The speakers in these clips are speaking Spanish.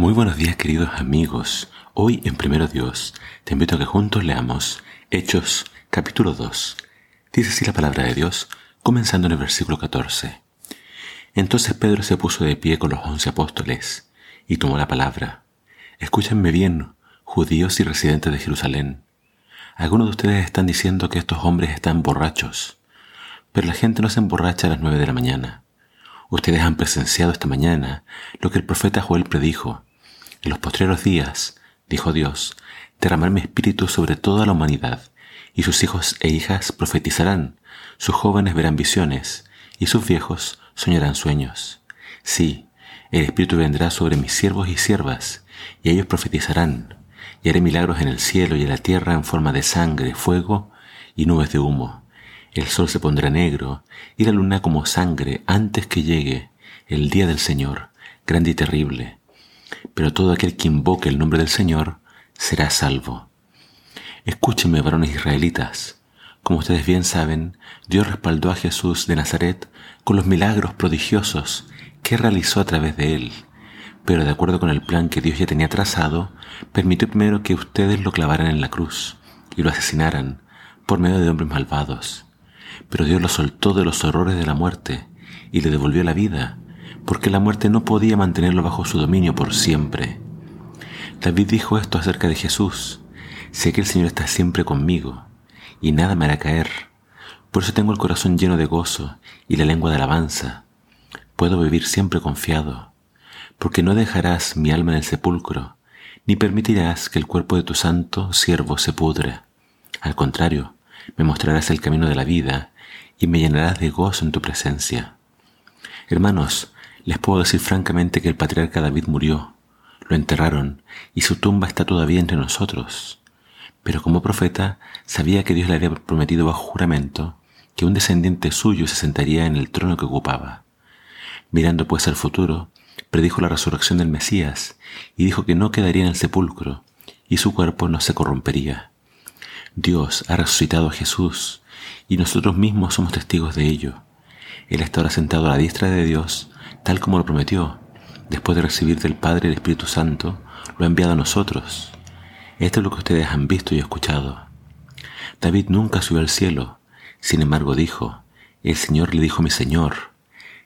Muy buenos días queridos amigos. Hoy en Primero Dios te invito a que juntos leamos Hechos capítulo 2. Dice así la palabra de Dios, comenzando en el versículo 14. Entonces Pedro se puso de pie con los once apóstoles y tomó la palabra. Escúchenme bien, judíos y residentes de Jerusalén. Algunos de ustedes están diciendo que estos hombres están borrachos, pero la gente no se emborracha a las nueve de la mañana. Ustedes han presenciado esta mañana lo que el profeta Joel predijo en los postreros días, dijo Dios, derramar mi espíritu sobre toda la humanidad, y sus hijos e hijas profetizarán, sus jóvenes verán visiones, y sus viejos soñarán sueños. Sí, el espíritu vendrá sobre mis siervos y siervas, y ellos profetizarán, y haré milagros en el cielo y en la tierra en forma de sangre, fuego y nubes de humo. El sol se pondrá negro, y la luna como sangre antes que llegue el día del Señor, grande y terrible pero todo aquel que invoque el nombre del Señor será salvo. Escúchenme, varones israelitas. Como ustedes bien saben, Dios respaldó a Jesús de Nazaret con los milagros prodigiosos que realizó a través de él. Pero de acuerdo con el plan que Dios ya tenía trazado, permitió primero que ustedes lo clavaran en la cruz y lo asesinaran por medio de hombres malvados. Pero Dios lo soltó de los horrores de la muerte y le devolvió la vida porque la muerte no podía mantenerlo bajo su dominio por siempre. David dijo esto acerca de Jesús. Sé que el Señor está siempre conmigo, y nada me hará caer. Por eso tengo el corazón lleno de gozo y la lengua de alabanza. Puedo vivir siempre confiado, porque no dejarás mi alma en el sepulcro, ni permitirás que el cuerpo de tu santo siervo se pudre. Al contrario, me mostrarás el camino de la vida y me llenarás de gozo en tu presencia. Hermanos, les puedo decir francamente que el patriarca David murió, lo enterraron y su tumba está todavía entre nosotros. Pero como profeta sabía que Dios le había prometido bajo juramento que un descendiente suyo se sentaría en el trono que ocupaba. Mirando pues al futuro, predijo la resurrección del Mesías y dijo que no quedaría en el sepulcro y su cuerpo no se corrompería. Dios ha resucitado a Jesús y nosotros mismos somos testigos de ello. Él está ahora sentado a la diestra de Dios tal como lo prometió, después de recibir del Padre el Espíritu Santo, lo ha enviado a nosotros. Esto es lo que ustedes han visto y escuchado. David nunca subió al cielo, sin embargo dijo, el Señor le dijo a mi Señor,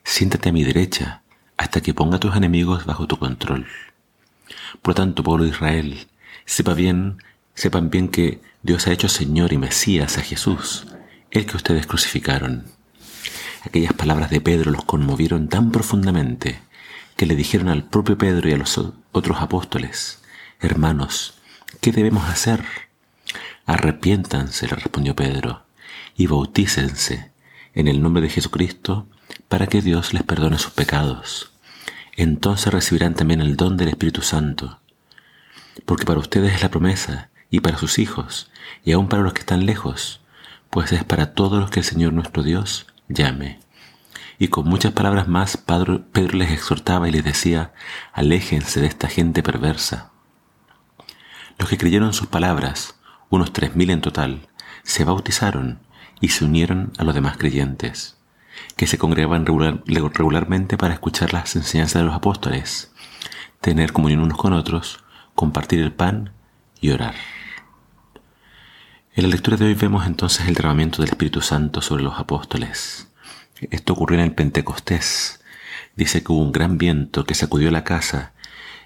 siéntate a mi derecha hasta que ponga a tus enemigos bajo tu control. Por lo tanto, pueblo de Israel, sepa bien, sepan bien que Dios ha hecho Señor y Mesías a Jesús, el que ustedes crucificaron. Aquellas palabras de Pedro los conmovieron tan profundamente que le dijeron al propio Pedro y a los otros apóstoles, Hermanos, ¿qué debemos hacer? Arrepiéntanse, le respondió Pedro, y bautícense en el nombre de Jesucristo para que Dios les perdone sus pecados. Entonces recibirán también el don del Espíritu Santo, porque para ustedes es la promesa, y para sus hijos, y aún para los que están lejos, pues es para todos los que el Señor nuestro Dios llame. Y con muchas palabras más, Pedro, les exhortaba y les decía, aléjense de esta gente perversa. Los que creyeron sus palabras, unos tres mil en total, se bautizaron y se unieron a los demás creyentes, que se congregaban regularmente para escuchar las enseñanzas de los apóstoles, tener comunión unos con otros, compartir el pan y orar. En la lectura de hoy vemos entonces el derramamiento del Espíritu Santo sobre los apóstoles. Esto ocurrió en el Pentecostés. Dice que hubo un gran viento que sacudió la casa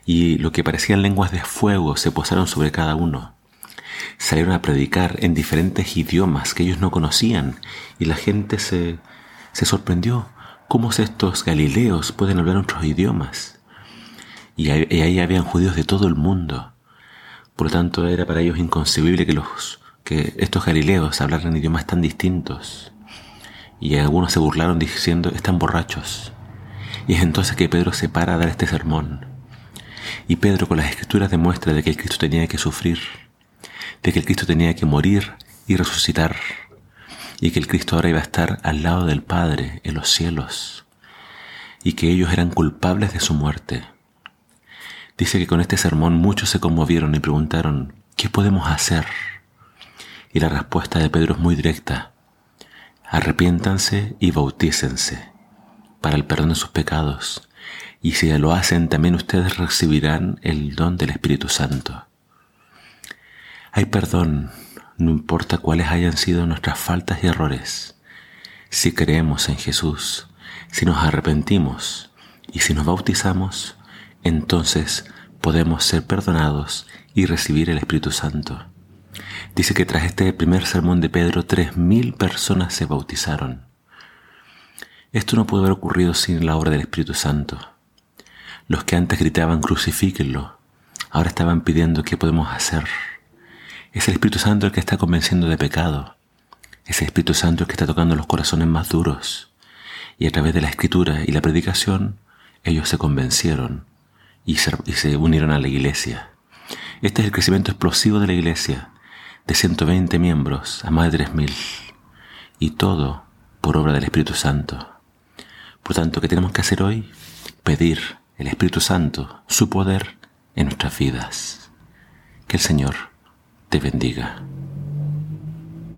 y lo que parecían lenguas de fuego se posaron sobre cada uno. Salieron a predicar en diferentes idiomas que ellos no conocían y la gente se, se sorprendió. ¿Cómo estos galileos pueden hablar otros idiomas? Y y ahí habían judíos de todo el mundo. Por lo tanto, era para ellos inconcebible que los que estos galileos hablaran idiomas tan distintos. Y algunos se burlaron diciendo, están borrachos. Y es entonces que Pedro se para a dar este sermón. Y Pedro con las escrituras demuestra de que el Cristo tenía que sufrir, de que el Cristo tenía que morir y resucitar, y que el Cristo ahora iba a estar al lado del Padre en los cielos, y que ellos eran culpables de su muerte. Dice que con este sermón muchos se conmovieron y preguntaron, ¿qué podemos hacer? Y la respuesta de Pedro es muy directa. Arrepiéntanse y bautícense para el perdón de sus pecados y si lo hacen también ustedes recibirán el don del Espíritu Santo. Hay perdón, no importa cuáles hayan sido nuestras faltas y errores. Si creemos en Jesús, si nos arrepentimos y si nos bautizamos, entonces podemos ser perdonados y recibir el Espíritu Santo. Dice que tras este primer sermón de Pedro, tres mil personas se bautizaron. Esto no pudo haber ocurrido sin la obra del Espíritu Santo. Los que antes gritaban crucifíquenlo, ahora estaban pidiendo qué podemos hacer. Es el Espíritu Santo el que está convenciendo de pecado. Es el Espíritu Santo el que está tocando los corazones más duros. Y a través de la escritura y la predicación, ellos se convencieron y se, y se unieron a la iglesia. Este es el crecimiento explosivo de la iglesia, de 120 miembros a más de 3.000. Y todo por obra del Espíritu Santo. Por tanto, ¿qué tenemos que hacer hoy? Pedir el Espíritu Santo, su poder en nuestras vidas. Que el Señor te bendiga.